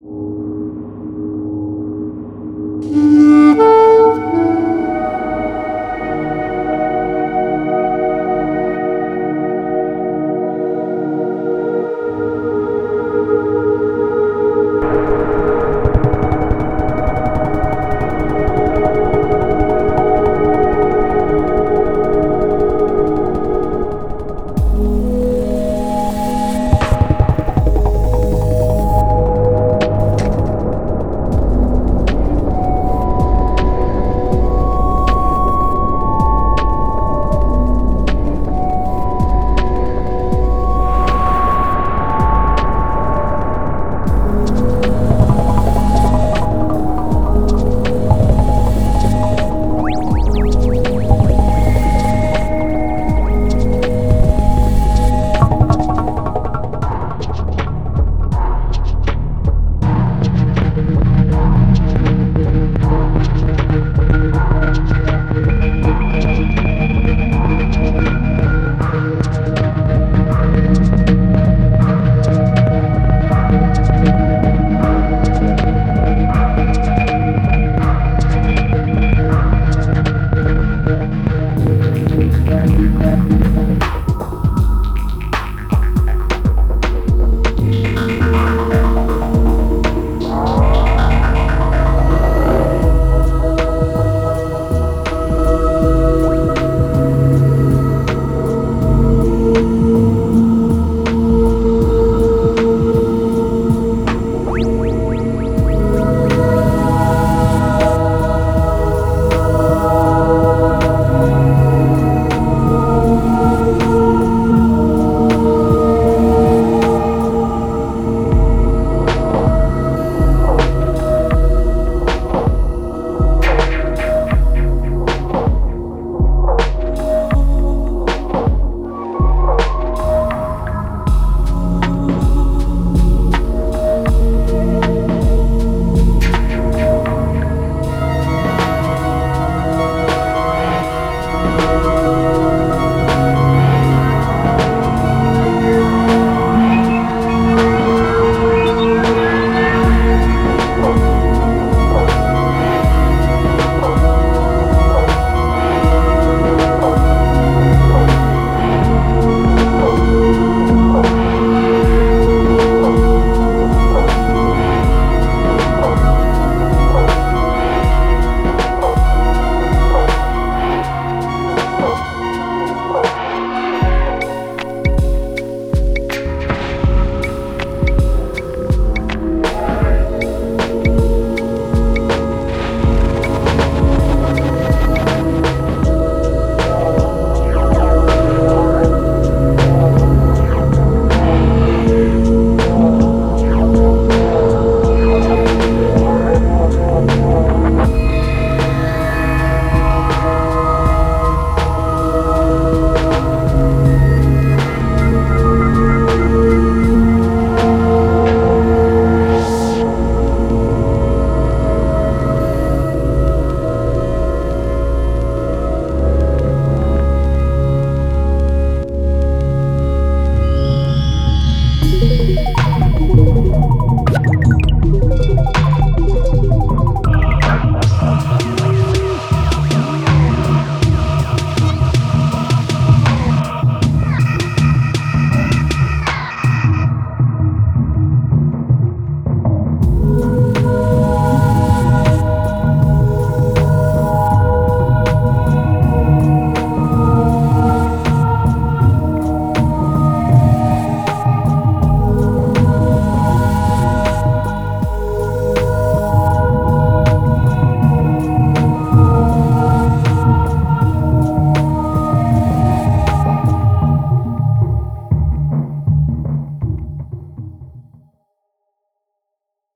you